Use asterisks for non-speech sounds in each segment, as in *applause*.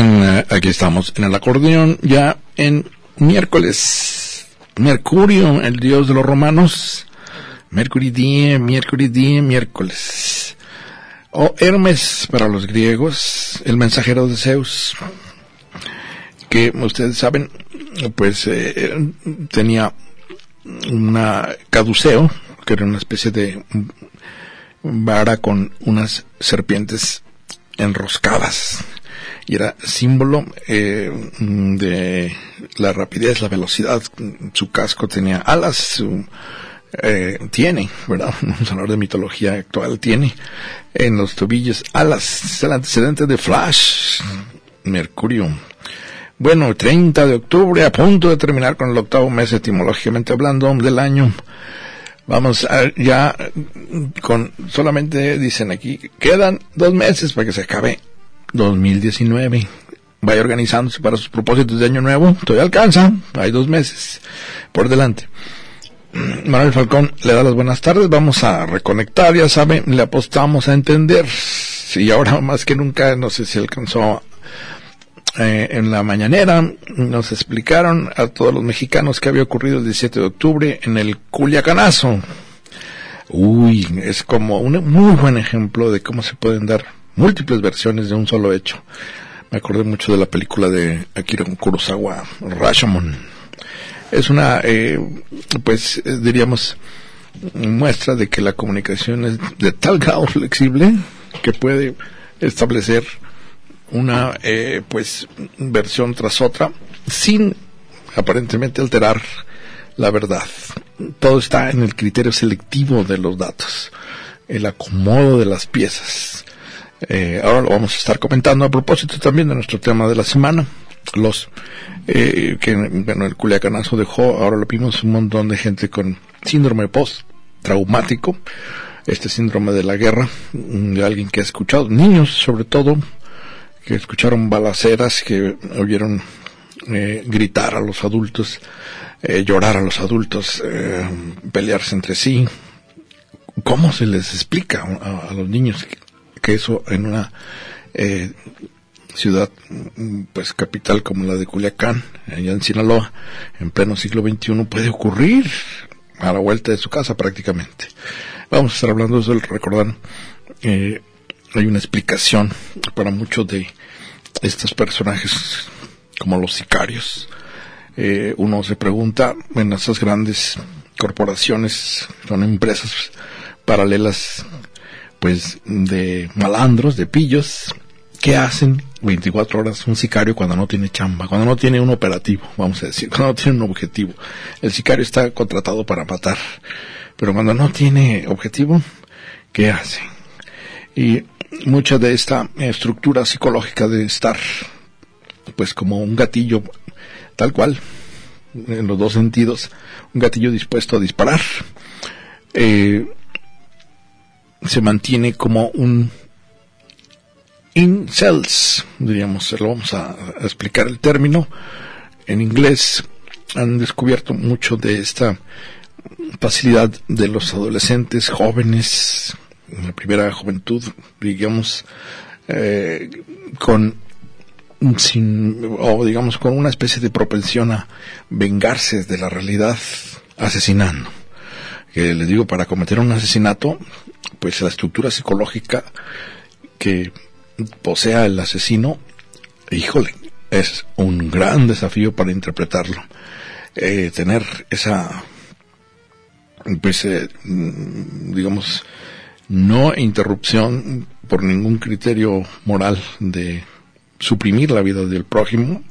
Eh, aquí estamos en el acordeón, ya en miércoles. Mercurio, el dios de los romanos. Mercury Mercury día, miércoles. O Hermes para los griegos, el mensajero de Zeus. Que ustedes saben, pues eh, tenía una caduceo, que era una especie de vara con unas serpientes enroscadas y era símbolo eh, de la rapidez, la velocidad. Su casco tenía alas, eh, tiene, ¿verdad? *laughs* Vamos a hablar de mitología actual, tiene en los tobillos alas, el antecedente de Flash, Mercurio. Bueno, 30 de octubre, a punto de terminar con el octavo mes etimológicamente hablando del año. Vamos a, ya con solamente dicen aquí, quedan dos meses para que se acabe 2019. Vaya organizándose para sus propósitos de año nuevo. Todavía alcanza. Hay dos meses por delante. *clears throat* Manuel Falcón le da las buenas tardes. Vamos a reconectar, ya sabe, le apostamos a entender. Y ahora *laughs* más que nunca, no sé si alcanzó eh, en la mañanera, nos explicaron a todos los mexicanos que había ocurrido el 17 de octubre en el Culiacanazo. Uy, es como un muy buen ejemplo de cómo se pueden dar múltiples versiones de un solo hecho. Me acordé mucho de la película de Akira Kurosawa, Rashomon. Es una, eh, pues eh, diríamos, muestra de que la comunicación es de tal grado *laughs* flexible que puede establecer una, eh, pues, versión tras otra sin aparentemente alterar la verdad. Todo está en el criterio selectivo de los datos, el acomodo de las piezas eh, ahora lo vamos a estar comentando a propósito también de nuestro tema de la semana. Los eh, que bueno el culiacanazo dejó, ahora lo vimos un montón de gente con síndrome post traumático, este síndrome de la guerra, de alguien que ha escuchado, niños sobre todo, que escucharon balaceras, que oyeron eh, gritar a los adultos, eh, llorar a los adultos, eh, pelearse entre sí. ¿Cómo se les explica a los niños que eso en una eh, ciudad pues capital como la de Culiacán, allá en Sinaloa, en pleno siglo XXI puede ocurrir a la vuelta de su casa prácticamente. Vamos a estar hablando de eso, recordar, eh, hay una explicación para muchos de estos personajes como los sicarios. Eh, uno se pregunta en esas grandes corporaciones, son empresas paralelas pues de malandros, de pillos, ¿qué hacen 24 horas un sicario cuando no tiene chamba, cuando no tiene un operativo, vamos a decir, cuando no tiene un objetivo? El sicario está contratado para matar, pero cuando no tiene objetivo, ¿qué hace? Y mucha de esta estructura psicológica de estar, pues como un gatillo, tal cual, en los dos sentidos, un gatillo dispuesto a disparar, eh, se mantiene como un incels, diríamos, lo vamos a, explicar el término. En inglés han descubierto mucho de esta facilidad de los adolescentes jóvenes, en la primera juventud, digamos, eh, con sin, o digamos, con una especie de propensión a vengarse de la realidad asesinando. Que les digo, para cometer un asesinato pues la estructura psicológica que posea el asesino, híjole, es un gran desafío para interpretarlo. Eh, tener esa, pues, eh, digamos, no interrupción por ningún criterio moral de suprimir la vida del prójimo,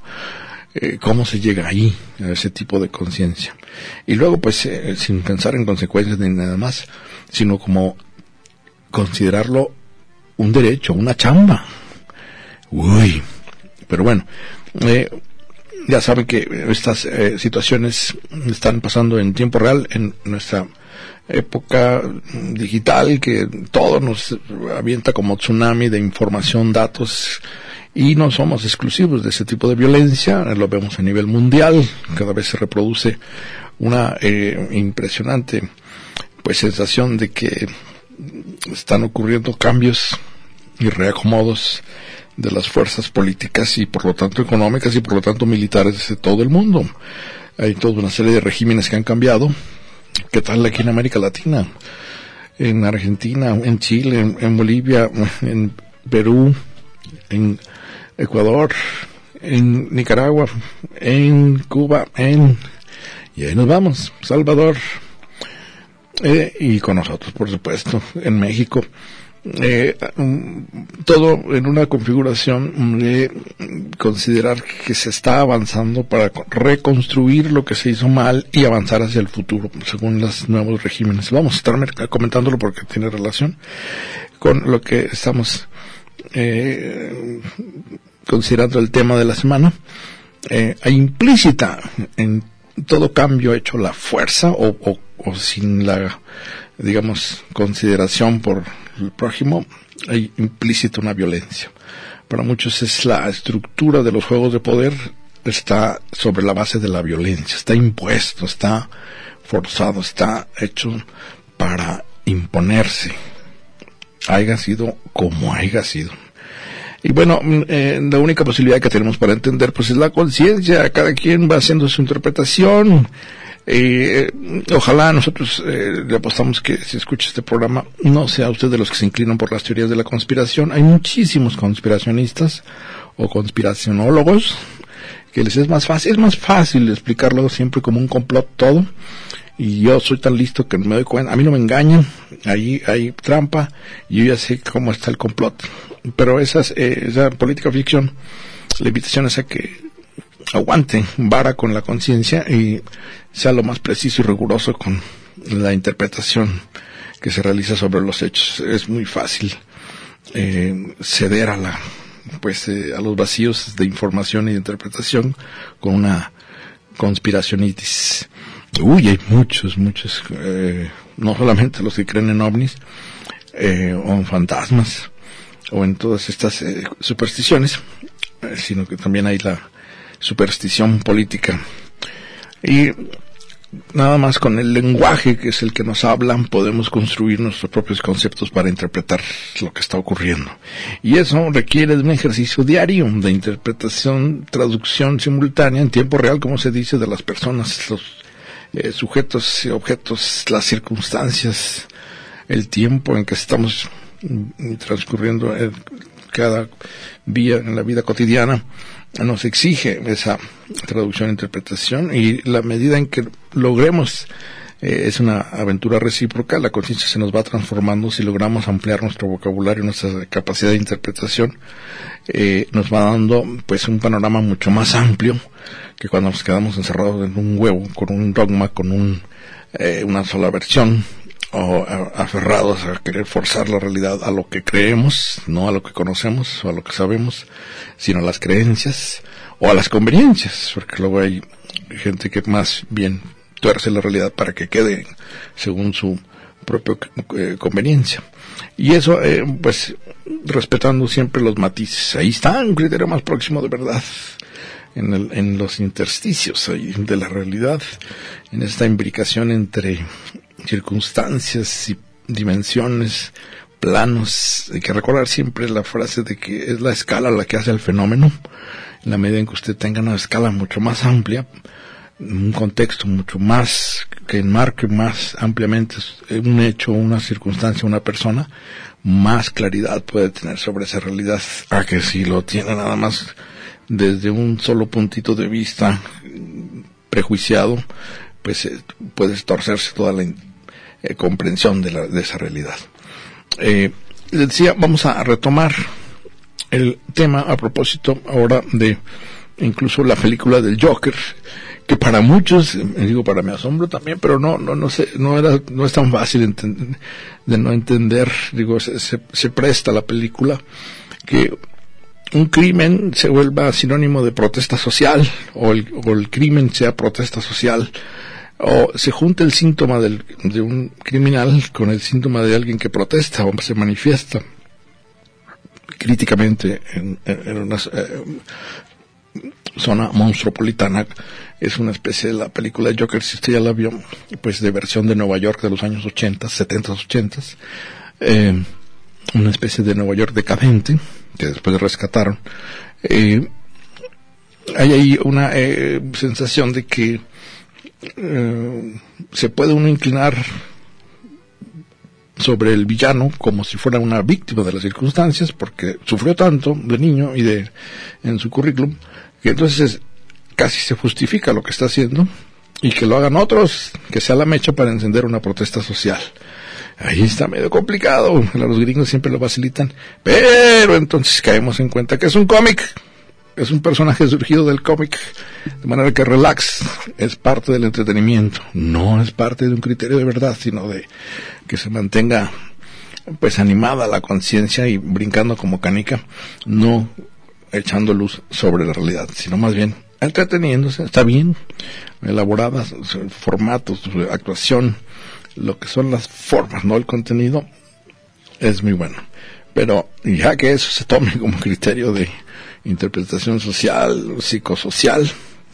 eh, cómo se llega ahí, a ese tipo de conciencia. Y luego, pues, sin pensar en consecuencias ni nada más, sino como considerarlo un derecho, una chamba. Uy, pero bueno, eh, ya saben que estas eh, situaciones están pasando en tiempo real en nuestra época digital que todo nos avienta como tsunami de información, datos y no somos exclusivos de ese tipo de violencia, lo vemos a nivel mundial, cada vez se reproduce una eh, impresionante pues sensación de que están ocurriendo cambios y reacomodos de las fuerzas políticas y por lo tanto económicas y por lo tanto militares de todo el mundo. Hay toda una serie de regímenes que han cambiado. ¿Qué tal aquí en América Latina? En Argentina, en Chile, en, Bolivia, en Perú, en Ecuador, en Nicaragua, en Cuba, en... Y ahí nos vamos, Salvador. Eh, y con nosotros, por supuesto, en México eh, todo en una configuración de considerar que se está avanzando para reconstruir lo que se hizo mal y avanzar hacia el futuro según los nuevos regímenes. Vamos a estar comentándolo porque tiene relación con lo que estamos eh, considerando el tema de la semana. Eh, implícita en todo cambio hecho la fuerza o sin la digamos consideración por el prójimo, hay implícita una violencia. Para muchos es la estructura de los juegos de poder está sobre la base de la violencia, está impuesto, está forzado, está hecho para imponerse, haya sido como haya sido. Y bueno, mm, eh, la única posibilidad que tenemos para entender pues es la conciencia, cada quien va haciendo su interpretación, eh, ojalá nosotros eh, le apostamos que si escucha este programa no sea usted de los que se inclinan por las teorías de la conspiración. Hay muchísimos conspiracionistas o conspiracionólogos que les es más fácil, es más fácil explicarlo siempre como un complot todo. Y yo soy tan listo que me doy cuenta, a mí no me engañan, ahí hay trampa, y yo ya sé cómo está el complot. Pero esas, eh, esa política ficción, la invitación es a que aguante vara con la conciencia y sea lo más preciso y riguroso con la interpretación que se realiza sobre los hechos. Es muy fácil eh, ceder a la pues eh, a los vacíos de información y de interpretación con una conspiracionitis. Uy, hay muchos, muchos, eh, no solamente los que creen en ovnis o en fantasmas o en todas estas supersticiones, sino que también hay la superstición política. Y nada más con el lenguaje que es el que nos hablan podemos construir nuestros propios conceptos para interpretar lo que está ocurriendo. Y eso requiere de un ejercicio diario de interpretación, traducción simultánea en tiempo real, como se dice, de las personas, los eh, sujetos y objetos, las circunstancias, el tiempo en que estamos mm, transcurriendo eh, cada día en la vida cotidiana nos exige esa traducción e interpretación y la medida en que logremos eh, es una aventura recíproca, la conciencia se nos va transformando si logramos ampliar nuestro vocabulario, nuestra capacidad de interpretación, eh, nos va dando pues un panorama mucho más amplio que cuando nos quedamos encerrados en un huevo, con un dogma, con un, eh, una sola versión, o aferrados a querer forzar la realidad a lo que creemos, no a lo que conocemos o a lo que sabemos, sino a las creencias o a las conveniencias, porque luego hay gente que más bien tuerce la realidad para que quede según su propia eh, conveniencia. Y eso, eh, pues, respetando siempre los matices. Ahí está un criterio más próximo de verdad. En, el, en los intersticios de la realidad, en esta imbricación entre circunstancias y dimensiones, planos. Hay que recordar siempre la frase de que es la escala la que hace el fenómeno. En la medida en que usted tenga una escala mucho más amplia, un contexto mucho más que enmarque más ampliamente un hecho, una circunstancia, una persona, más claridad puede tener sobre esa realidad a que si lo tiene nada más desde un solo puntito de vista prejuiciado, pues eh, puede torcerse toda la eh, comprensión de, la, de, esa realidad. Eh, decía, vamos a retomar el tema a propósito ahora de incluso la película del Joker, que para muchos, digo para mi asombro también, pero no, no, no sé, no era, no es tan fácil de no entender, digo, se, se, presta la película que un crimen se vuelva sinónimo de protesta social, o el, o el crimen sea protesta social, o se junta el síntoma del, de un criminal con el síntoma de alguien que protesta o se manifiesta críticamente en, en una eh, zona monstruopolitana. Es una especie de la película Joker, si usted ya la vio, pues de versión de Nueva York de los años 80, 70, 80. Eh, una especie de Nueva York decadente, que después rescataron. Eh, hay ahí una eh, sensación de que eh, se puede uno inclinar sobre el villano como si fuera una víctima de las circunstancias porque sufrió tanto de niño y de en su currículum que entonces casi se justifica lo que está haciendo y que lo hagan otros que sea la mecha para encender una protesta social. Ahí está medio complicado los gringos siempre lo facilitan pero entonces caemos en cuenta que es un cómic es un personaje surgido del cómic, de manera que relax es parte del entretenimiento, no es parte de un criterio de verdad, sino de que se mantenga pues animada la conciencia y brincando como canica, no echando luz sobre la realidad, sino más bien entreteniéndose, está bien, elaboradas, formatos, actuación, lo que son las formas, no el contenido, es muy bueno. Pero ya que eso se tome como criterio de interpretación social, psicosocial,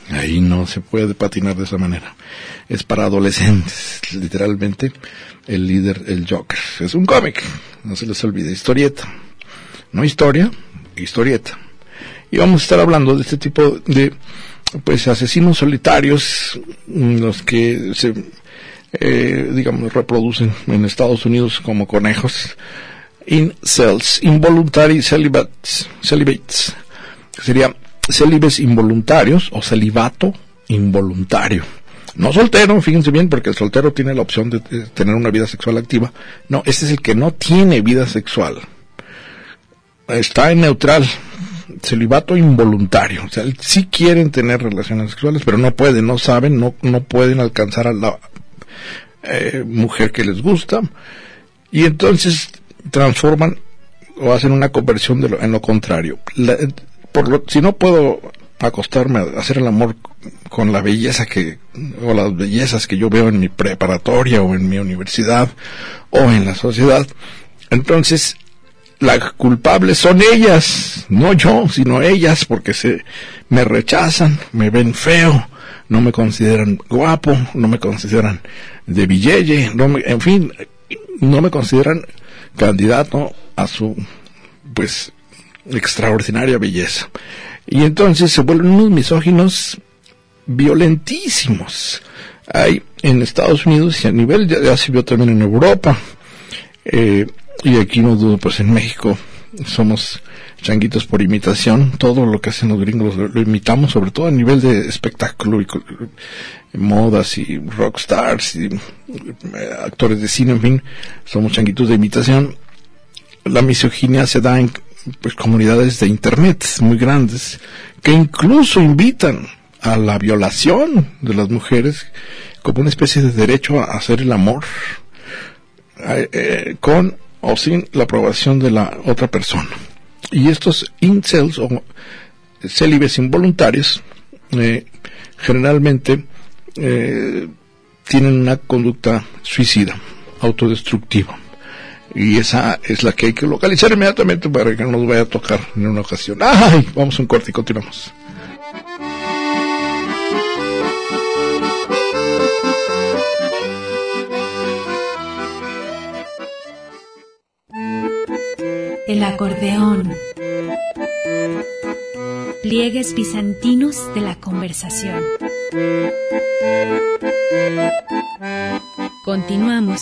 ahí no se puede patinar de esa manera. Es para adolescentes, literalmente, el líder, el Joker. Es un cómic, no se les olvide, historieta. No historia, historieta. Y vamos a estar hablando de este tipo de, pues, asesinos solitarios, los que se, eh, digamos, reproducen en Estados Unidos como conejos, incels, involuntary celibates, celibates sería célibes involuntarios o celibato involuntario. No soltero, fíjense bien, porque el soltero tiene la opción de, tener una vida sexual activa. No, este es el que no tiene vida sexual. Está en neutral. Celibato involuntario. O sea, sí quieren tener relaciones sexuales, pero no pueden, no saben, no, no pueden alcanzar a la eh, mujer que les gusta. Y entonces transforman o hacen una conversión de lo, en lo contrario. La, por si no puedo acostarme a hacer el amor con la belleza que o las bellezas que yo veo en mi preparatoria o en mi universidad o en la sociedad entonces las culpables son ellas no yo sino ellas porque se me rechazan me ven feo no me consideran guapo no me consideran de billete no me, en fin no me consideran candidato a su pues extraordinaria belleza. Y entonces se vuelven unos misóginos violentísimos. Hay en Estados Unidos y a nivel, ya, se vio también en Europa, eh, y aquí no dudo, pues en México somos changuitos por imitación, todo lo que hacen los gringos lo, imitamos, sobre todo a nivel de espectáculo y modas y rockstars y eh, actores de cine, en fin, somos changuitos de imitación. La misoginia se da en pues comunidades de internet muy grandes que incluso invitan a la violación de las mujeres como una especie de derecho a hacer el amor eh, eh, con o sin la aprobación de la otra persona. Y estos incels o célibes involuntarios eh, generalmente tienen una conducta suicida, autodestructiva y esa es la que hay que localizar inmediatamente para que no nos vaya a tocar en una ocasión. ¡Ay! Vamos a un corte y continuamos. El acordeón. Pliegues bizantinos de la conversación. Continuamos.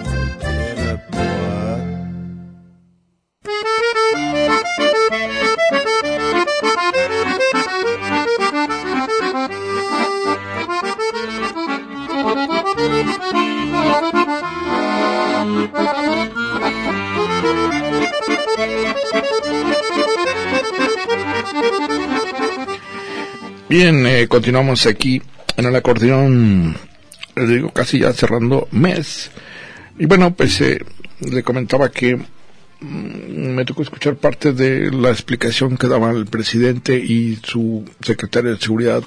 Bien, eh, continuamos aquí en el acordeón, les digo, casi ya cerrando mes. Y bueno, pues eh, le comentaba que mm, me tocó escuchar parte de la explicación que daba el presidente y su secretario de Seguridad,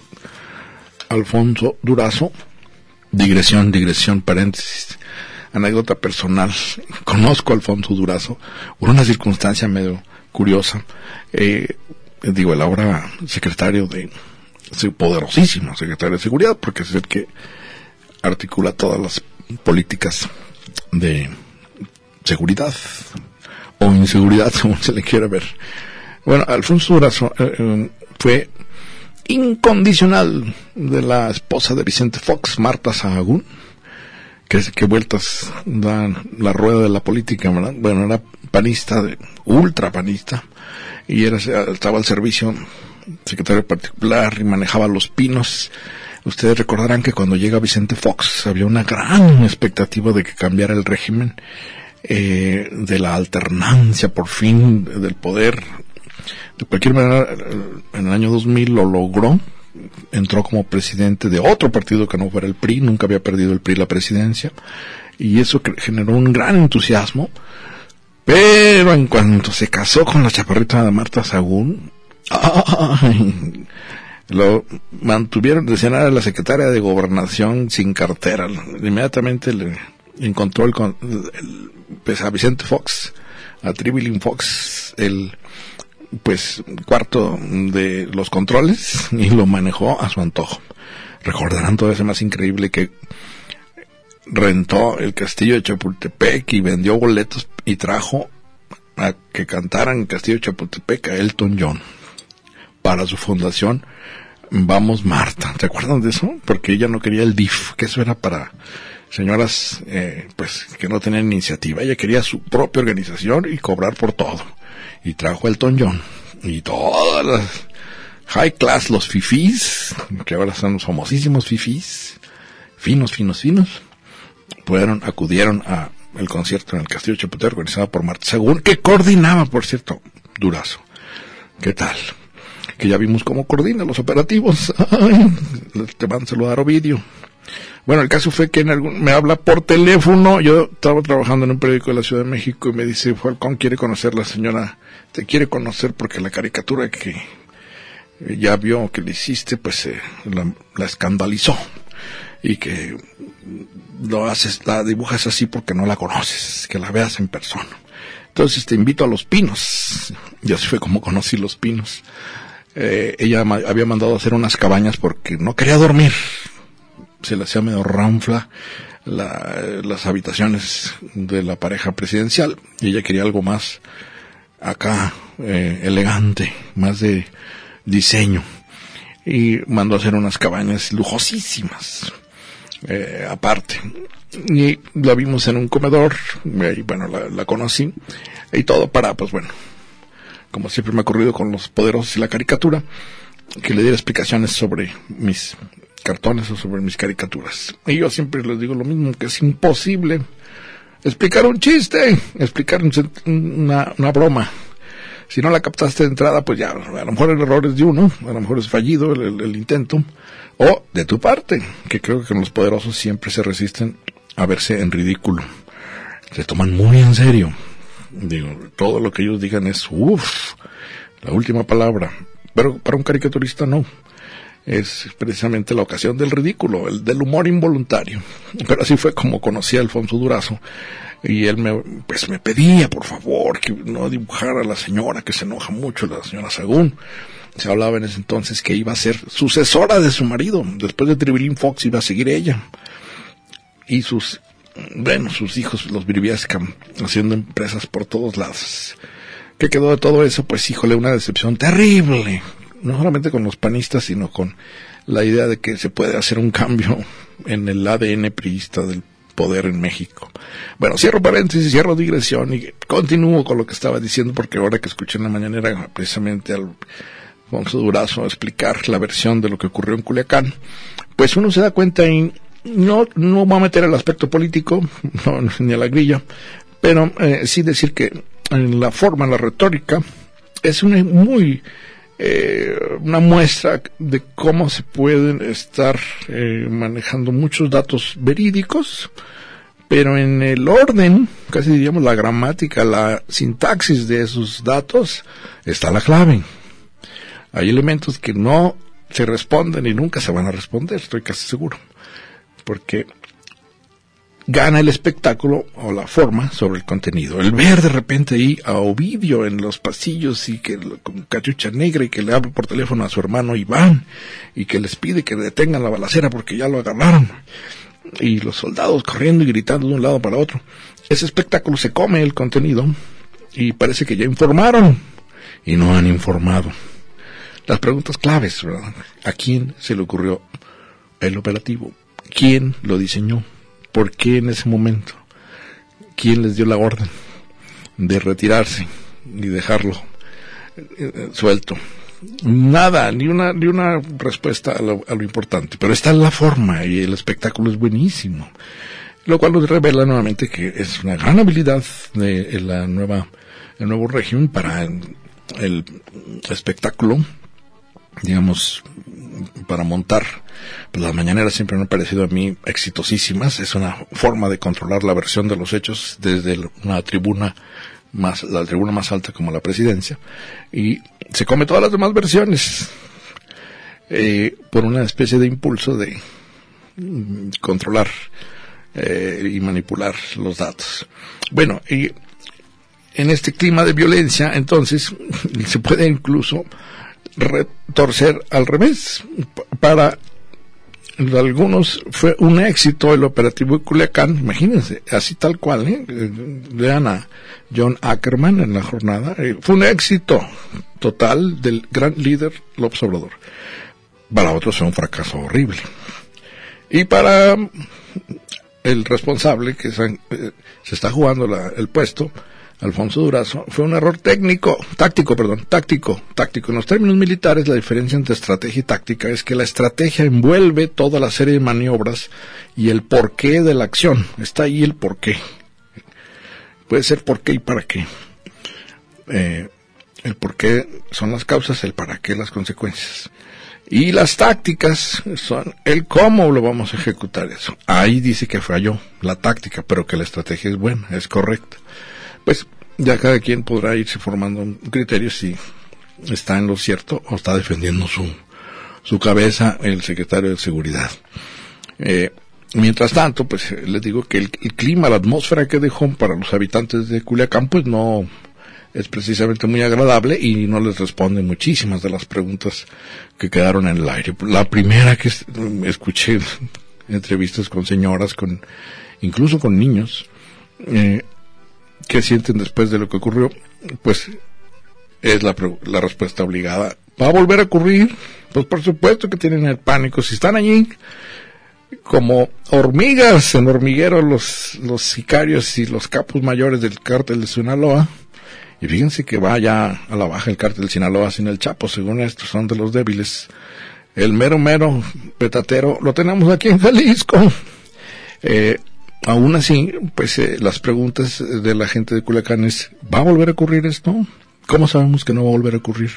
Alfonso Durazo. Digresión, digresión, paréntesis. Anécdota personal. *laughs* Conozco a Alfonso Durazo por una circunstancia medio curiosa. Eh, digo, el ahora secretario de, poderosísimo secretario de Seguridad, porque es el que articula todas las políticas de seguridad o inseguridad, *laughs* según se le quiera ver. Bueno, Alfonso Durazo eh, eh, fue incondicional de la esposa de Vicente Fox, Marta Sahagún, que qué vueltas dan la rueda de la política. Bueno, era panista, de, ultra panista, y era, estaba al servicio secretario particular y manejaba los pinos. Ustedes recordarán que cuando llega Vicente Fox había una gran expectativa de que cambiara el régimen eh, de la alternancia por fin del poder. De cualquier manera, en el año 2000 lo logró. Entró como presidente de otro partido que no fuera el PRI, nunca había perdido el PRI la presidencia, y eso generó un gran entusiasmo. Pero en cuanto se casó con la chaparrita de Marta Sagún, lo mantuvieron, decían era la secretaria de gobernación sin cartera. Inmediatamente le encontró el, pues a Vicente Fox, a Tribilin Fox, el pues cuarto de los controles y lo manejó a su antojo. Recordarán todo ese más increíble que rentó el castillo de Chapultepec y vendió boletos y trajo a que cantaran el castillo de Chapultepec a Elton John para su fundación Vamos Marta. ¿te acuerdan de eso? Porque ella no quería el DIF, que eso era para señoras eh, pues que no tenían iniciativa. Ella quería su propia organización y cobrar por todo. Y trajo Elton John. Y todas las high class, los fifís, que ahora son los famosísimos fifís, finos, finos, finos, pudieron, acudieron a el concierto en el Castillo Chapultepec organizado por Marta Según, que coordinaba, por cierto, Durazo. ¿Qué tal? Que ya vimos cómo coordina los operativos. *laughs* te van a saludar Ovidio. Bueno, el caso fue que en algún, me habla por teléfono, yo estaba trabajando en un periódico de la Ciudad de México y me dice, Falcón quiere conocer la señora, te quiere conocer porque la caricatura que ya vio que le hiciste, pues eh, la, escandalizó y que lo haces, la dibujas así porque no la conoces, que la veas en persona. Entonces te invito a Los Pinos. Y así fue como conocí Los Pinos. Eh, ella había mandado hacer unas cabañas porque no quería dormir. Se le hacía medio ranfla las habitaciones de la pareja presidencial y ella quería algo más acá eh, elegante, más de diseño. Y mandó hacer unas cabañas lujosísimas, eh, aparte. Y la vimos en un comedor, y bueno, la, la conocí, y todo para, pues bueno, como siempre me ha ocurrido con los poderosos y la caricatura, que le diera explicaciones sobre mis cartones o sobre mis caricaturas. Y yo siempre les digo lo mismo, que es imposible explicar un chiste, explicar una, una broma. Si no la captaste de entrada, pues ya, a lo mejor el error es de uno, a lo mejor es fallido el, el intento, o de tu parte, que creo que los poderosos siempre se resisten a verse en ridículo. Se toman muy en serio Todo lo que ellos digan es, uff, la última palabra. Pero para un caricaturista no. Es precisamente la ocasión del ridículo, el del humor involuntario. Pero así fue como conocí a Alfonso Durazo. Y él me, pues me pedía, por favor, que no dibujara a la señora, que se enoja mucho, la señora Sagún. Se hablaba en ese entonces que iba a ser sucesora de su marido. Después de Tribilín Fox iba a seguir ella. Y sus bueno, sus hijos, los Briviescam, haciendo empresas por todos lados. ¿Qué quedó de todo eso? Pues híjole, una decepción terrible. No solamente con los panistas, sino con la idea de que se puede hacer un cambio en el ADN priista del poder en México. Bueno, cierro paréntesis, cierro digresión y continúo con lo que estaba diciendo porque ahora que escuché en la mañanera precisamente al Alfonso Durazo explicar la versión de lo que ocurrió en Culiacán, pues uno se da cuenta en no, no voy a meter el aspecto político, *laughs* ni a la grilla, pero eh, sí decir que en la forma, la retórica, es una muy eh, una muestra de cómo se pueden estar eh, manejando muchos datos verídicos, pero en el orden, casi diríamos la gramática, la sintaxis de esos datos, está la clave. Hay elementos que no se responden y nunca se van a responder, estoy casi seguro. Porque gana el espectáculo o la forma sobre el contenido. El ver de repente ahí a Ovidio en los pasillos y que con cachucha negra y que le habla por teléfono a su hermano Iván y que les pide que detengan la balacera porque ya lo agarraron. Y los soldados corriendo y gritando de un lado para otro. Ese espectáculo se come el contenido y parece que ya informaron y no han informado. Las preguntas claves. ¿A quién se le ocurrió el operativo? ¿Quién lo diseñó? ¿Por qué en ese momento? ¿Quién les dio la orden de retirarse y dejarlo eh, suelto? Nada, ni una, ni una respuesta a lo, a lo importante. Pero está la forma y el espectáculo es buenísimo. Lo cual nos revela nuevamente que es una gran habilidad de la nueva, el nuevo régimen para el espectáculo, digamos, para montar pues las mañaneras siempre me han parecido a mí exitosísimas. Es una forma de controlar la versión de los hechos desde una tribuna más, la tribuna más alta como la presidencia. Y se come todas las demás versiones eh, por una especie de impulso de mm, controlar eh, y manipular los datos. Bueno, y en este clima de violencia, entonces, *laughs* se puede incluso retorcer al revés para algunos fue un éxito el operativo de Culiacán, imagínense, así tal cual, ¿eh? vean a John Ackerman en la jornada, eh, fue un éxito total del gran líder López Obrador. Para otros fue un fracaso horrible. Y para el responsable que se, eh, está jugando el puesto, Alfonso Durazo, fue un error técnico, táctico, perdón, táctico, táctico. En los términos militares, la diferencia entre estrategia y táctica es que la estrategia envuelve toda la serie de maniobras y el porqué de la acción. Está ahí el porqué. Puede ser por qué y para qué. Eh, el porqué son las causas, el para qué las consecuencias. Y las tácticas son el cómo lo vamos a ejecutar eso. Ahí dice que falló la táctica, pero que la estrategia es buena, es correcta. Pues ya cada quien podrá irse formando un criterio si está en lo cierto o está defendiendo su, su cabeza el secretario de Seguridad. Eh, mientras tanto, pues les digo que el, clima, la atmósfera que dejó para los habitantes de Culiacán, pues no es precisamente muy agradable y no les responde muchísimas de las preguntas que quedaron en el aire. La primera que escuché entrevistas con señoras, con incluso con niños, eh, qué sienten después de lo que ocurrió, pues es la, la respuesta obligada. ¿Va a volver a ocurrir? Pues por supuesto que tienen el pánico. Si están allí como hormigas en hormiguero los, los sicarios y los capos mayores del cártel de Sinaloa, y fíjense que va ya a la baja el cártel de Sinaloa sin el Chapo, según estos son de los débiles. El mero mero petatero lo tenemos aquí en Jalisco. Eh, aún así, pues eh, las preguntas de la gente de Culiacán es, ¿va a volver a ocurrir esto? ¿Cómo sabemos que no va a volver a ocurrir?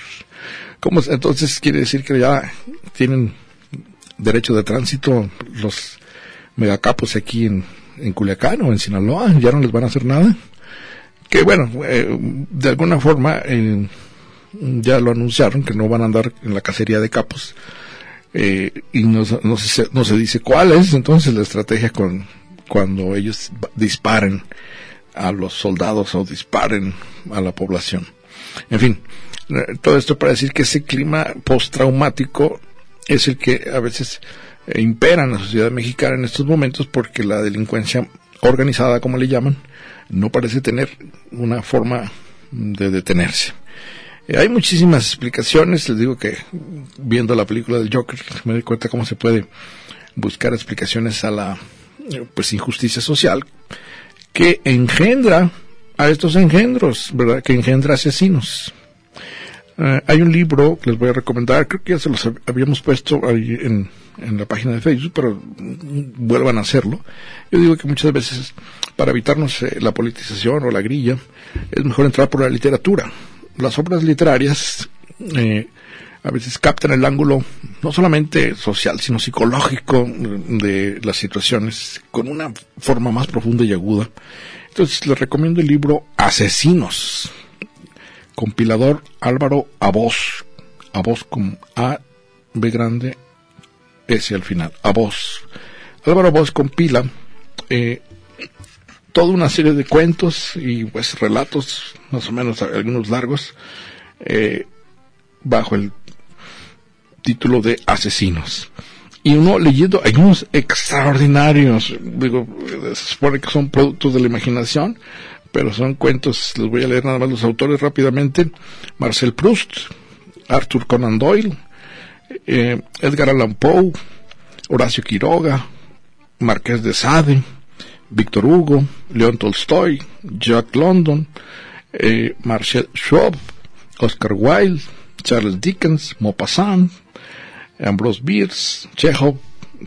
¿Cómo, entonces quiere decir que ya tienen derecho de tránsito los megacapos aquí en, en Culiacán o en Sinaloa, ya no les van a hacer nada. Que bueno, eh, de alguna forma eh, ya lo anunciaron que no van a andar en la cacería de capos. y no, no, se, no se dice cuál es entonces la estrategia con, cuando ellos disparen a los soldados o disparen a la población. En fin, eh, todo esto para decir que ese clima postraumático es el que a veces eh, impera en la sociedad mexicana en estos momentos porque la delincuencia organizada, como le llaman, no parece tener una forma de detenerse. Eh, hay muchísimas explicaciones, les digo que viendo la película del Joker me doy cuenta cómo se puede buscar explicaciones a la pues injusticia social que engendra a estos engendros, ¿verdad? Que engendra asesinos. Eh, hay un libro que les voy a recomendar, creo que ya se los habíamos puesto ahí en, en la página de Facebook, pero vuelvan a hacerlo. Yo digo que muchas veces, para evitarnos la politización o la grilla, es mejor entrar por la literatura. Las obras literarias eh, a veces captan el ángulo no solamente social, sino psicológico de las situaciones con una forma más profunda y aguda. Entonces les recomiendo el libro Asesinos, compilador Álvaro Abos, Abos con A, B grande, S al final, Abos. Álvaro Abos compila eh, toda una serie de cuentos y pues relatos, más o menos algunos largos, eh, bajo el título de Asesinos. Y uno leyendo, hay unos extraordinarios, digo, se supone que son productos de la imaginación, pero son cuentos, les voy a leer nada más los autores rápidamente, Marcel Proust, Arthur Conan Doyle, eh, Edgar Allan Poe, Horacio Quiroga, Marqués de Sade, Víctor Hugo, León Tolstoy, Jack London, eh, Marcel Schwab, Oscar Wilde, Charles Dickens, Maupassant, Ambrose Bierce, Chekhov,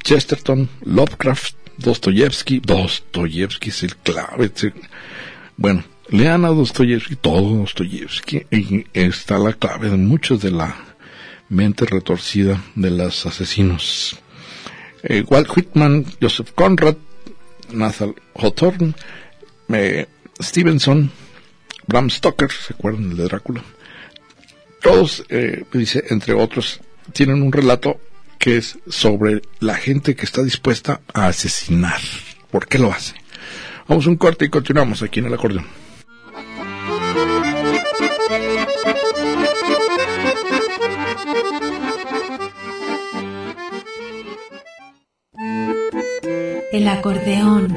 Chesterton, Lovecraft, Dostoyevsky, Dostoyevsky es el clave. Bueno, lean a Dostoyevsky, todo Dostoyevsky, y está la clave de muchos de la mente retorcida de los asesinos. Eh, Walt Whitman, Joseph Conrad, Nathan Hawthorne, eh, Stevenson, Bram Stoker, ¿se acuerdan de Drácula? Todos, eh, dice, entre otros, tienen un relato que es sobre la gente que está dispuesta a asesinar. ¿Por qué lo hace? Vamos a un corte y continuamos aquí en el acordeón. El acordeón.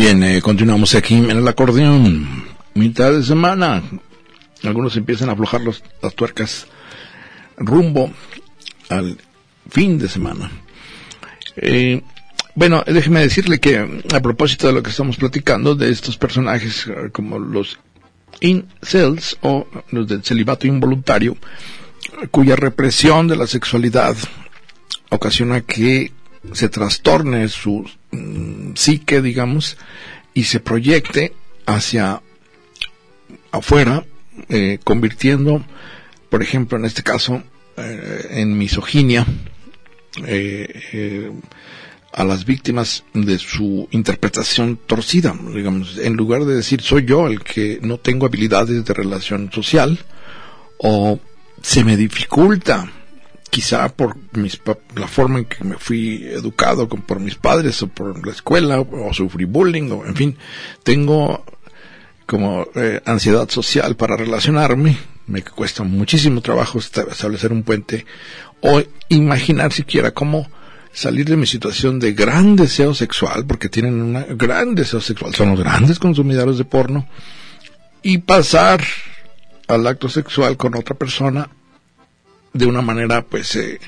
Bien, eh, continuamos aquí en el acordeón. Mitad de semana. Algunos empiezan a aflojar los, las tuercas rumbo al fin de semana. Eh, bueno, déjeme decirle que a propósito de lo que estamos platicando, de estos personajes eh, como los incels o los del celibato involuntario, cuya represión de la sexualidad ocasiona que se trastorne su mm, psique, digamos, y se proyecte hacia afuera, eh, convirtiendo, por ejemplo, en este caso, eh, en misoginia, eh, a las víctimas de su interpretación torcida, digamos, en lugar de decir soy yo el que no tengo habilidades de relación social, o se me dificulta quizá por mis, la forma en que me fui educado por mis padres o por la escuela o, sufrí bullying o en fin, tengo como eh, ansiedad social para relacionarme, me cuesta muchísimo trabajo establecer un puente o imaginar siquiera cómo salir de mi situación de gran deseo sexual, porque tienen un gran deseo sexual, son los grandes consumidores de porno, y pasar al acto sexual con otra persona de una manera pues eh,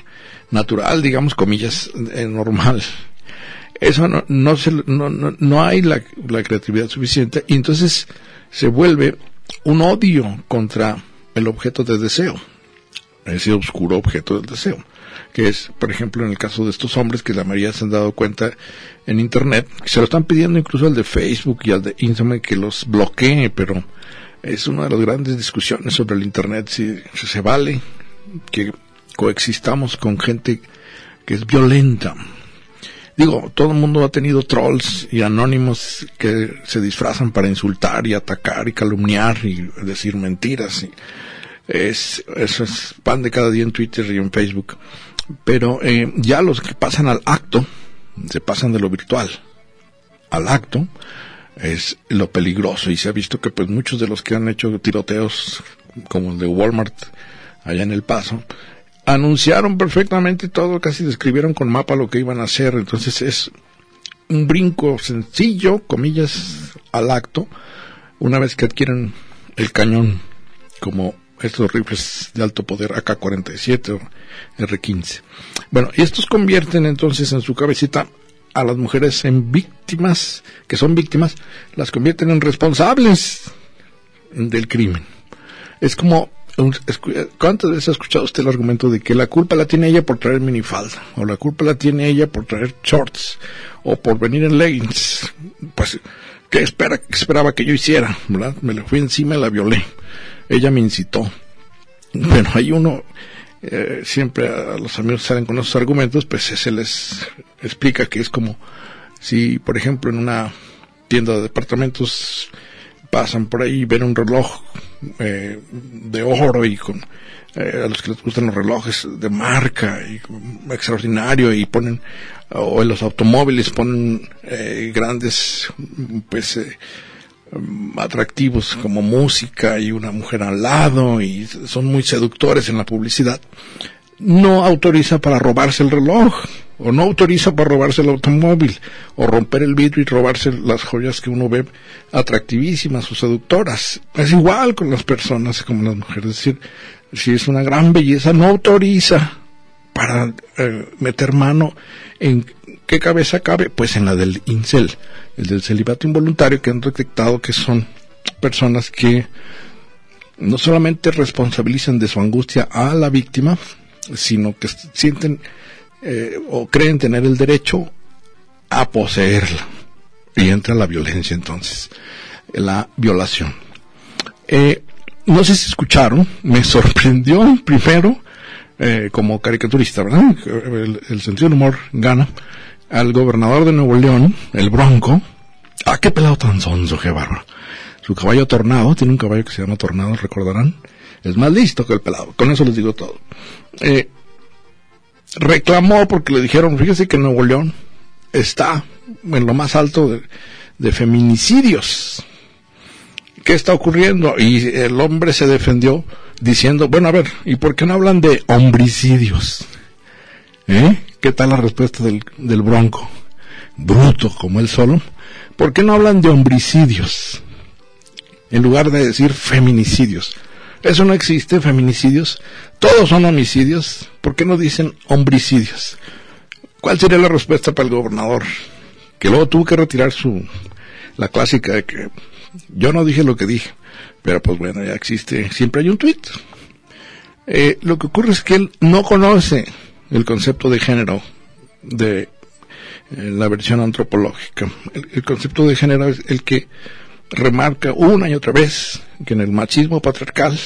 natural, digamos, comillas, eh, normal. Eso no, no, se, no, no, no hay la, la creatividad suficiente y entonces se vuelve un odio contra el objeto de deseo, ese oscuro objeto del deseo, que es, por ejemplo, en el caso de estos hombres que la mayoría se han dado cuenta en Internet, se lo están pidiendo incluso al de Facebook y al de Instagram que los bloquee, pero es una de las grandes discusiones sobre el Internet, si se vale que coexistamos con gente que es violenta. Digo, todo el mundo ha tenido trolls y anónimos que se disfrazan para insultar y atacar y calumniar y decir mentiras. Es, eso es pan de cada día en Twitter y en Facebook. Pero eh, ya los que pasan al acto, se pasan de lo virtual al acto, es lo peligroso. Y se ha visto que pues muchos de los que han hecho tiroteos como el de Walmart allá en El Paso, anunciaron perfectamente todo, casi describieron con mapa lo que iban a hacer, entonces es un brinco sencillo, comillas, al acto, una vez que adquieren el cañón como estos rifles de alto poder AK-47 o R-15. Bueno, y estos convierten entonces en su cabecita a las mujeres en víctimas, que son víctimas, las convierten en responsables del crimen. Es como, ¿cuántas veces ha escuchado usted el argumento de que la culpa la tiene ella por traer minifalda, o la culpa la tiene ella por traer shorts, o por venir en leggings? Pues, ¿qué espera, esperaba que yo hiciera? Me le fui encima y la violé. Ella me incitó. Bueno, hay uno, eh, siempre a los amigos salen con esos argumentos, pues se les explica que es como si, por ejemplo, en una tienda de departamentos pasan por ahí y ven un reloj eh, de oro y con eh, a los que les gustan los relojes de marca y extraordinario y ponen o en los automóviles ponen eh, grandes pues atractivos como música y una mujer al lado y son muy seductores en la publicidad, no autoriza para robarse el reloj o no autoriza para robarse el automóvil o romper el vidrio y robarse las joyas que uno ve atractivísimas o seductoras. Es igual con las personas como las mujeres. Es decir, si es una gran belleza, no autoriza para eh, meter mano en qué cabeza cabe, pues en la del incel el del celibato involuntario, que han detectado que son personas que no solamente responsabilizan de su angustia a la víctima, sino que sienten eh, o creen tener el derecho a poseerla. Y entra la violencia entonces, la violación. Eh, no sé si escucharon, me *laughs* sorprendió primero, eh, como caricaturista, ¿verdad? El, sentido del humor gana al gobernador de Nuevo León, el Bronco. Ah, qué pelado tan sonso, qué bárbaro. Su caballo Tornado, tiene un caballo que se llama Tornado, recordarán. Es más listo que el pelado, con eso les digo todo. Eh, reclamó porque le dijeron, fíjese que Nuevo León está en lo más alto de, feminicidios. ¿Qué está ocurriendo? Y el hombre se defendió diciendo, bueno, a ver, ¿y por qué no hablan de homicidios? ¿Eh? ¿Qué tal la respuesta del, del bronco? Bruto como él solo. ¿Por qué no hablan de homicidios? En lugar de decir feminicidios. Eso no existe, feminicidios. Todos son homicidios. ¿Por qué no dicen homicidios? ¿Cuál sería la respuesta para el gobernador? Que luego tuvo que retirar su, la clásica de que yo no dije lo que dije. Pero pues bueno, ya existe, siempre hay un tuit. Eh, lo que ocurre es que él no conoce el concepto de género de eh, la versión antropológica. El, concepto de género es el que remarca una y otra vez que en el machismo patriarcal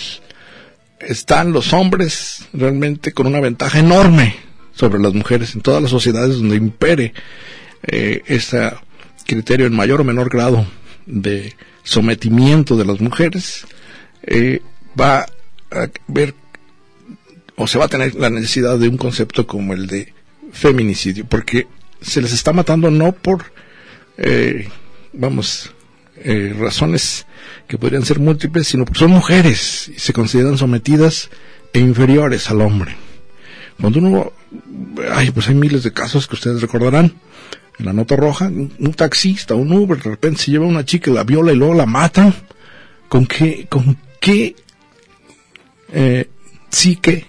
están los hombres realmente con una ventaja enorme sobre las mujeres en todas las sociedades donde impere eh, ese criterio en mayor o menor grado de sometimiento de las mujeres, eh, va a ver o se va a tener la necesidad de un concepto como el de feminicidio, porque se les está matando no por, eh, vamos, eh, razones que podrían ser múltiples, sino porque son mujeres y se consideran sometidas e inferiores al hombre. Cuando uno, ay, pues hay miles de casos que ustedes recordarán. En la nota roja, un, taxista, un Uber, de repente se lleva a una chica, la viola y luego la mata. ¿Con qué, con qué eh, que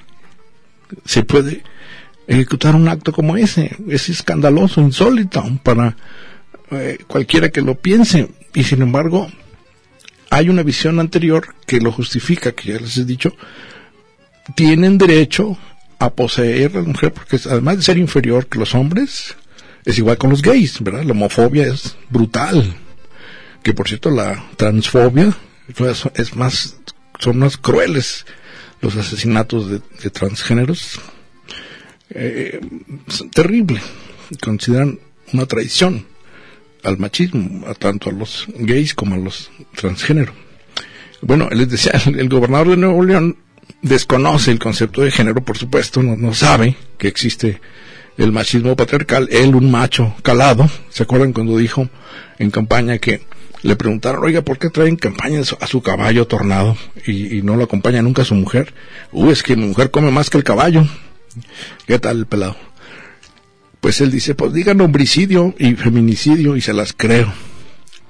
se puede ejecutar un acto como ese. Es escandaloso, insólito para eh, cualquiera que lo piense. Y sin embargo, hay una visión anterior que lo justifica, que ya les he dicho. Tienen derecho a poseer a la mujer porque además de ser inferior que los hombres, es igual con los gays, ¿verdad? La homofobia es brutal. Que por cierto, la transfobia es más, son más crueles los asesinatos de, transgéneros. Eh, terrible. Consideran una traición al machismo, a tanto a los gays como a los transgénero. Bueno, les decía, el, gobernador de Nuevo León desconoce el concepto de género, por supuesto, no, no sabe que existe el machismo patriarcal, él un macho calado, ¿se acuerdan cuando dijo en campaña que le preguntaron, oiga, ¿por qué traen campaña a su caballo tornado y, no lo acompaña nunca su mujer? Uh, es que mi mujer come más que el caballo. ¿Qué tal el pelado? Pues él dice, pues digan homicidio y feminicidio y se las creo.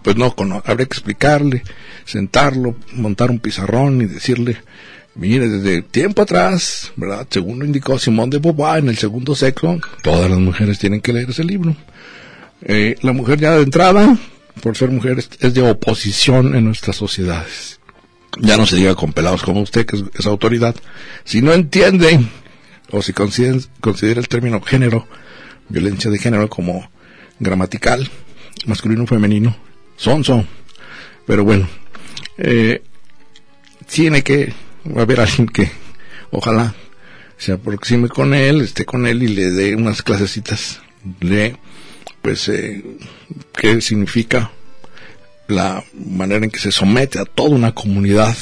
Pues no, habría que explicarle, sentarlo, montar un pizarrón y decirle, mire, desde tiempo atrás, ¿verdad? Según lo indicó Simón de Beauvoir en el segundo sexo, todas las mujeres tienen que leer ese libro. Eh, la mujer ya de entrada, por ser mujer, es de oposición en nuestras sociedades. Ya no se diga con pelados como usted, que es, autoridad. Si no entiende, o si considera el término género, violencia de género como gramatical, masculino femenino, son, son. Pero bueno, eh, tiene que haber alguien que, ojalá, se aproxime con él, esté con él y le dé unas clasecitas de, pues, eh, qué significa la manera en que se somete a toda una comunidad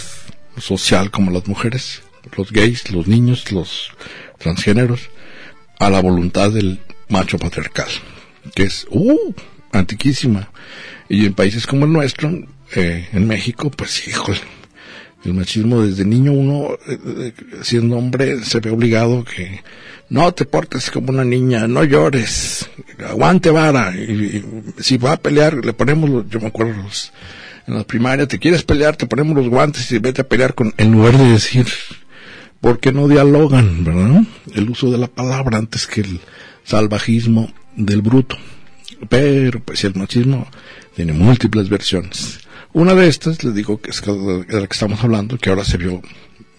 social como las mujeres, los gays, los niños, los transgéneros, a la voluntad del macho patriarcal, que es, uh, antiquísima. Y en países como el nuestro, eh, en México, pues híjole, el machismo desde niño uno, eh, eh, siendo hombre, se ve obligado que no te portes como una niña, no llores, aguante vara, y, si va a pelear, le ponemos, yo me acuerdo, en la primaria, te quieres pelear, te ponemos los guantes y vete a pelear con, en lugar de decir, ¿por qué no dialogan, verdad? El uso de la palabra antes que el salvajismo del bruto. Pero, pues, el machismo tiene múltiples versiones. Una de estas, les digo que es de la que estamos hablando, que ahora se vio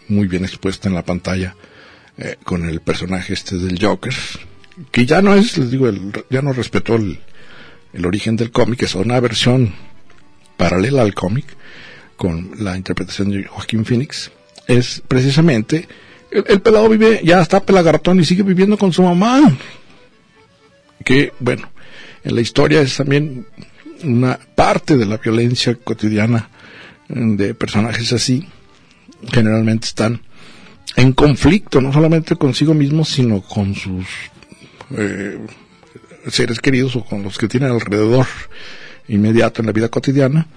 muy bien expuesta en la pantalla eh, con el personaje este del Joker, que ya no es, les digo, ya no respetó el, origen del cómic, es una versión paralela al cómic, con la interpretación de Joaquín Phoenix, es precisamente, el, el pelado vive, ya está pelagartón y sigue viviendo con su mamá, que, bueno, en la historia es también una parte de la violencia cotidiana de personajes así. Generalmente están en conflicto, no solamente consigo mismos, sino con sus eh, seres queridos o con los que tienen alrededor inmediato en la vida cotidiana.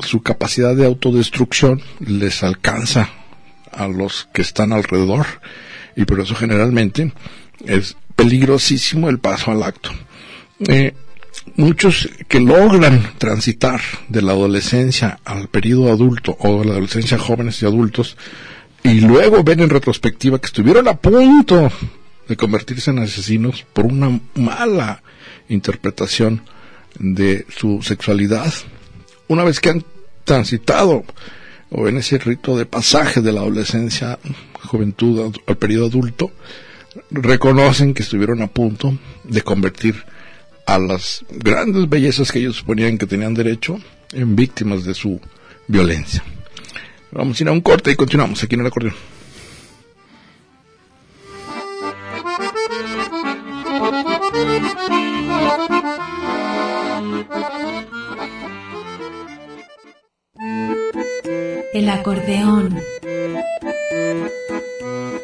Su capacidad de autodestrucción les alcanza a los que están alrededor y por eso generalmente es peligrosísimo el paso al acto. Eh, muchos que logran transitar de la adolescencia al periodo adulto o de la adolescencia a jóvenes y adultos y luego ven en retrospectiva que estuvieron a punto de convertirse en asesinos por una mala interpretación de su sexualidad. Una vez que han transitado o en ese rito de pasaje de la adolescencia, juventud al periodo adulto, reconocen que estuvieron a punto de convertir a las grandes bellezas que ellos suponían que tenían derecho en víctimas de su violencia. Vamos a ir a un corte y continuamos aquí en el acordeón. El acordeón.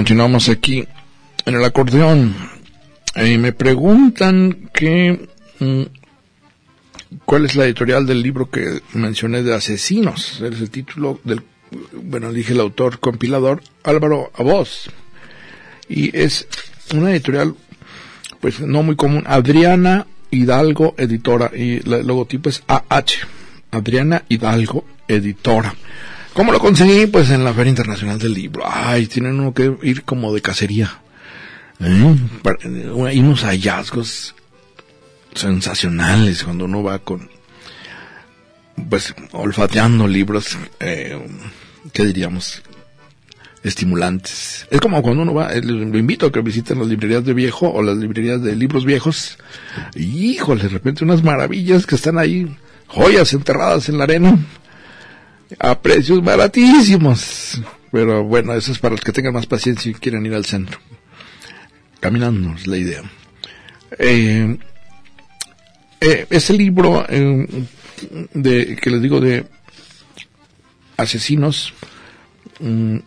Continuamos aquí en el acordeón. y me preguntan que mm, cuál es la editorial del libro que mencioné de asesinos. Es el título del, bueno, dije el autor compilador Álvaro Aboz. Y es una editorial, pues no muy común. Adriana Hidalgo Editora. Y el logotipo es AH. Adriana Hidalgo Editora. ¿Cómo lo conseguí? Pues en la Feria Internacional del Libro. Ay, tienen uno que ir como de cacería. ¿eh? Hay unos hallazgos sensacionales cuando uno va con, pues, olfateando libros, eh, ¿qué diríamos? estimulantes. Es como cuando uno va, eh, lo invito a que visiten las librerías de viejo o las librerías de libros viejos. Híjole, de repente unas maravillas que están ahí, joyas enterradas en la arena, a precios baratísimos. Pero bueno, eso es para los que tengan más paciencia y quieren ir al centro. Caminando es la idea. Eh, eh, ese libro de que les digo de asesinos mm,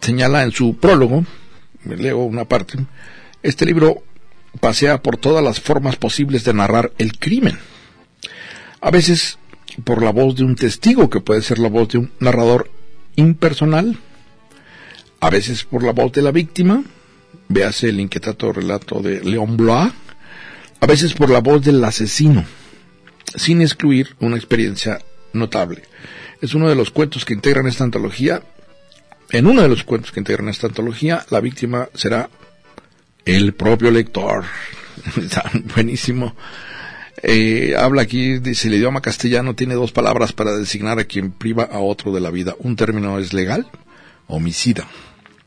señala en su prólogo, me leo una parte, este libro pasea por todas las formas posibles de narrar el crimen. A veces por la voz de un testigo, que puede ser la voz de un narrador impersonal, a veces por la voz de la víctima, véase el inquietato relato de León Blois, a veces por la voz del asesino, sin excluir una experiencia notable. Es uno de los cuentos que integran esta antología en uno de los cuentos que integran esta antología, la víctima será el propio lector. *laughs* Está buenísimo. Eh, habla aquí, dice, el idioma castellano tiene dos palabras para designar a quien priva a otro de la vida. Un término es legal, homicida.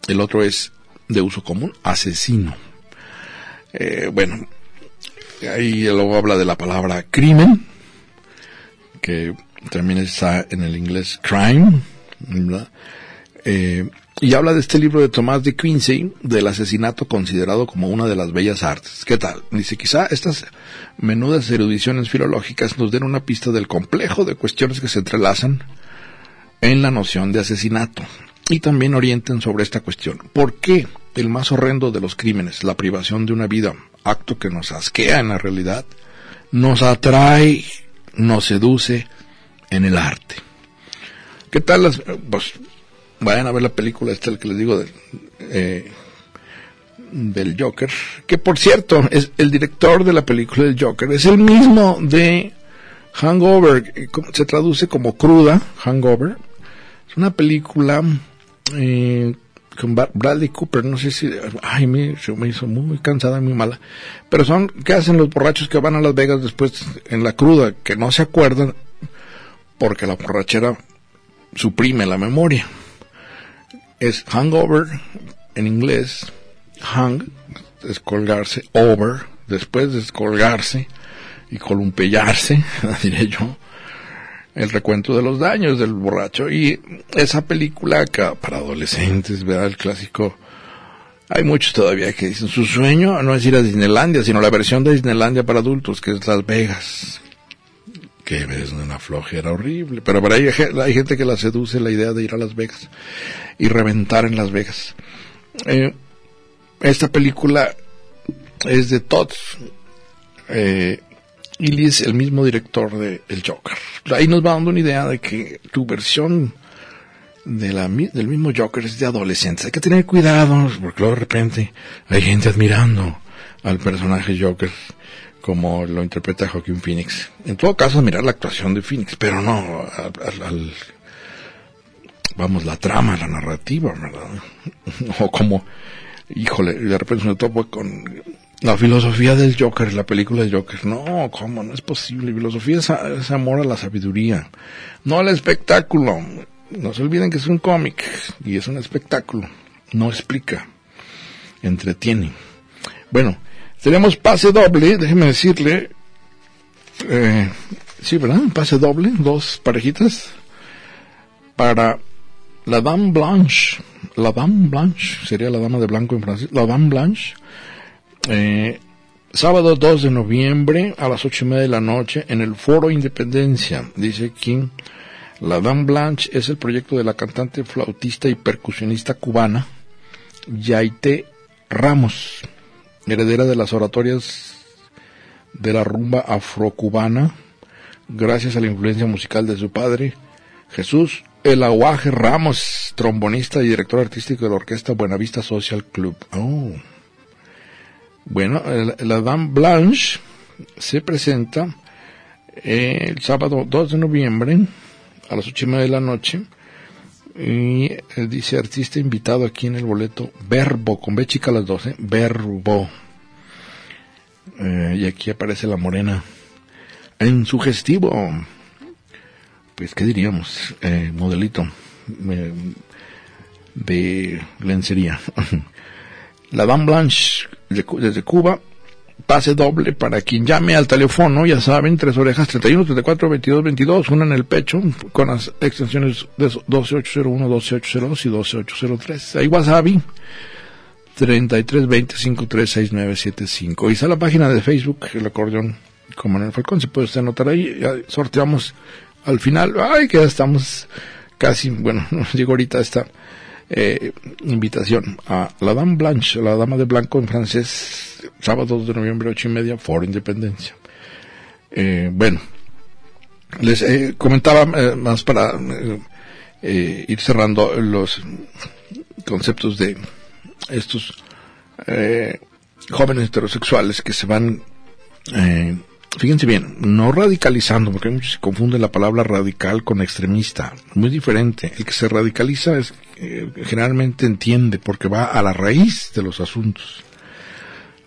El otro es de uso común, asesino. Eh, bueno, ahí luego habla de la palabra crimen, que también está en el inglés crime. Eh, y habla de este libro de Tomás de Quincy, del asesinato considerado como una de las bellas artes. ¿Qué tal? Dice, quizá estas menudas erudiciones filológicas nos den una pista del complejo de cuestiones que se entrelazan en la noción de asesinato y también orienten sobre esta cuestión. ¿Por qué el más horrendo de los crímenes, la privación de una vida, acto que nos asquea en la realidad, nos atrae, nos seduce en el arte? ¿Qué tal las, pues, vayan a ver la película esta el que les digo de, eh, del Joker que por cierto es el director de la película del Joker es el mismo de Hangover se traduce como cruda Hangover. Es una película eh, con Bradley Cooper no sé si ay me, me hizo muy cansada muy mala. Pero son qué hacen los borrachos que van a Las Vegas después en la cruda que no se acuerdan porque la borrachera suprime la memoria es hangover en inglés, hang, descolgarse, over, después de descolgarse y columpellarse, *laughs* diré yo, el recuento de los daños del borracho. Y esa película para adolescentes, ¿verdad? El clásico. Hay muchos todavía que dicen su sueño no es ir a Disneylandia, sino la versión de Disneylandia para adultos, que es Las Vegas que es una flojera horrible. Pero para ahí hay gente que la seduce la idea de ir a Las Vegas y reventar en Las Vegas. Eh, esta película es de Todd eh, y es el mismo director de El Joker. Ahí nos va dando una idea de que tu versión de la, del mismo Joker es de adolescentes. Hay que tener cuidado porque luego de repente hay gente admirando al personaje Joker como lo interpreta Joaquín Phoenix. En todo caso, mirar la actuación de Phoenix, pero no al, vamos, la trama, la narrativa, ¿verdad? *laughs* o como, híjole, de repente me topo con la filosofía del Joker, la película del Joker. No, ¿cómo? No es posible. Filosofía es, amor a la sabiduría, no al espectáculo. No se olviden que es un cómic y es un espectáculo. No explica, entretiene. Bueno, tenemos pase doble, déjeme decirle. Eh, sí, ¿verdad? Pase doble, dos parejitas. Para la Dame Blanche. La Dame Blanche, sería la dama de blanco en francés. La Dame Blanche. Eh, sábado 2 de noviembre a las ocho y media de la noche en el Foro Independencia. Dice King. La Dame Blanche es el proyecto de la cantante, flautista y percusionista cubana Yaite Ramos heredera de las oratorias de la rumba afrocubana, gracias a la influencia musical de su padre, Jesús El Aguaje Ramos, trombonista y director artístico de la orquesta Buenavista Social Club. Oh. Bueno, la Dame Blanche se presenta el sábado 2 de noviembre a las ocho y media de la noche Y eh, dice artista invitado aquí en el boleto, Verbo, con B chica a las 12, Verbo. Eh, y aquí aparece la morena en su gestivo. Pues, ¿qué diríamos? Eh, modelito eh, de lencería. *laughs* la Dame Blanche desde Cuba, pase doble para quien llame al teléfono, ya saben, tres orejas, 31, 34, 22, 22, una en el pecho, con las extensiones de 12801, 12802 y 12803. Hay wasabi, 3320 536975. Y está la página de Facebook, el acordeón con Manuel Falcón, se puede usted anotar ahí, ya sorteamos al final, ay, que ya estamos casi, bueno, *laughs* nos llegó ahorita esta eh, invitación a la Dame Blanche, la Dama de Blanco en francés, sábado 2 de noviembre, ocho y media, Foro Independencia. Eh, bueno, les eh, comentaba eh, más para eh, eh, ir cerrando los conceptos de estos jóvenes heterosexuales que se van, fíjense bien, no radicalizando, porque muchos que confunden la palabra radical con extremista, muy diferente. El que se radicaliza es generalmente entiende porque va a la raíz de los asuntos.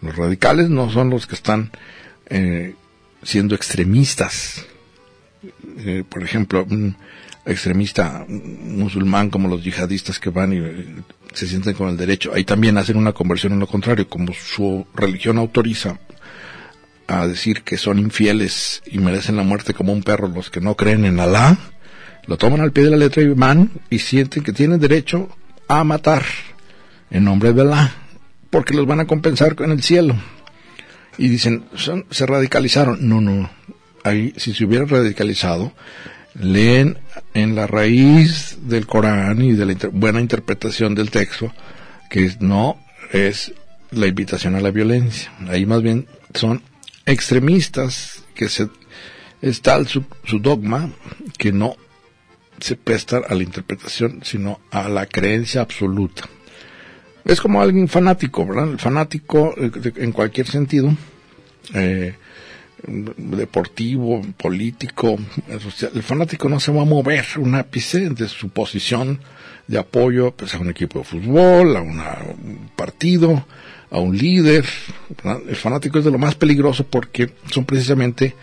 Los radicales no son los que están eh, siendo extremistas. Eh, por ejemplo, un extremista musulmán como los yihadistas que van y eh, se sienten con el derecho. Ahí también hacen una conversión en lo contrario, como su religión autoriza a decir que son infieles y merecen la muerte como un perro los que no creen en Alá, lo toman al pie de la letra y van y sienten que tienen derecho a matar en nombre de Alá, porque los van a compensar con el cielo. Y dicen, son, se radicalizaron. No, no. Ahí, si se hubiera radicalizado, leen en la raíz del Corán y de la buena interpretación del texto que no es la invitación a la violencia. Ahí más bien son extremistas que se es tal su, su dogma que no se presta a la interpretación, sino a la creencia absoluta. Es como alguien fanático, ¿verdad? El fanático eh, en cualquier sentido, eh, deportivo, político, eh. El fanático no se va a mover un ápice de su posición de apoyo pues, a un equipo de fútbol, a una- un partido, a un líder. El fanático es de lo más peligroso porque son precisamente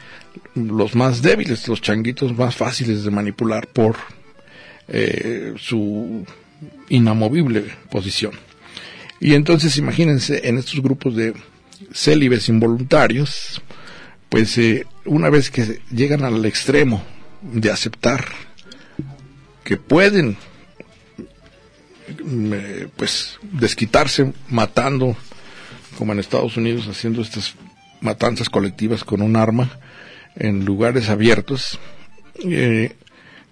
los más débiles, los changuitos más fáciles de manipular por eh, su inamovible posición. Y entonces imagínense en estos grupos de célibes involuntarios, pues eh, una vez que llegan al extremo de aceptar que pueden mm, eh, pues desquitarse matando como en Estados Unidos haciendo estas matanzas colectivas con un arma en lugares abiertos eh,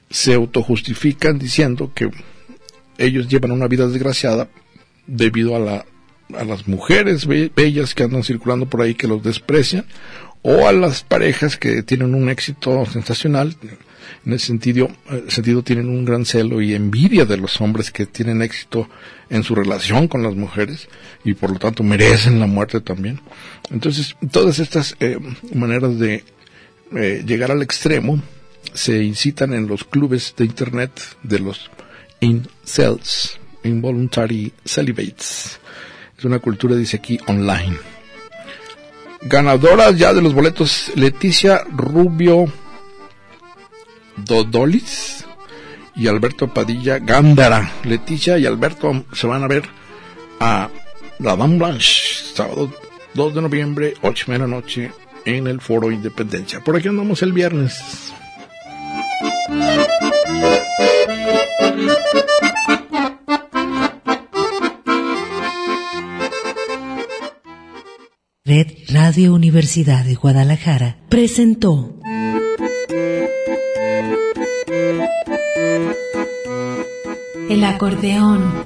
se autojustifican diciendo que ellos llevan una vida desgraciada debido a la a las mujeres be- bellas que andan circulando por ahí que los desprecian o a las parejas que tienen un éxito sensacional en ese sentido, eh, sentido tienen un gran celo y envidia de los hombres que tienen éxito en su relación con las mujeres y por lo tanto merecen la muerte también. Entonces, todas estas eh, maneras de eh, llegar al extremo se incitan en los clubes de internet de los incels, involuntary celibates. Es una cultura, dice aquí, online. Ganadoras ya de los boletos, Leticia Rubio Dodolis y Alberto Padilla Gándara. Leticia y Alberto se van a ver a la Dame Blanche, sábado 2 de noviembre, 8 de la noche, en el Foro Independencia. Por aquí andamos el viernes. Red Radio Universidad de Guadalajara presentó El acordeón.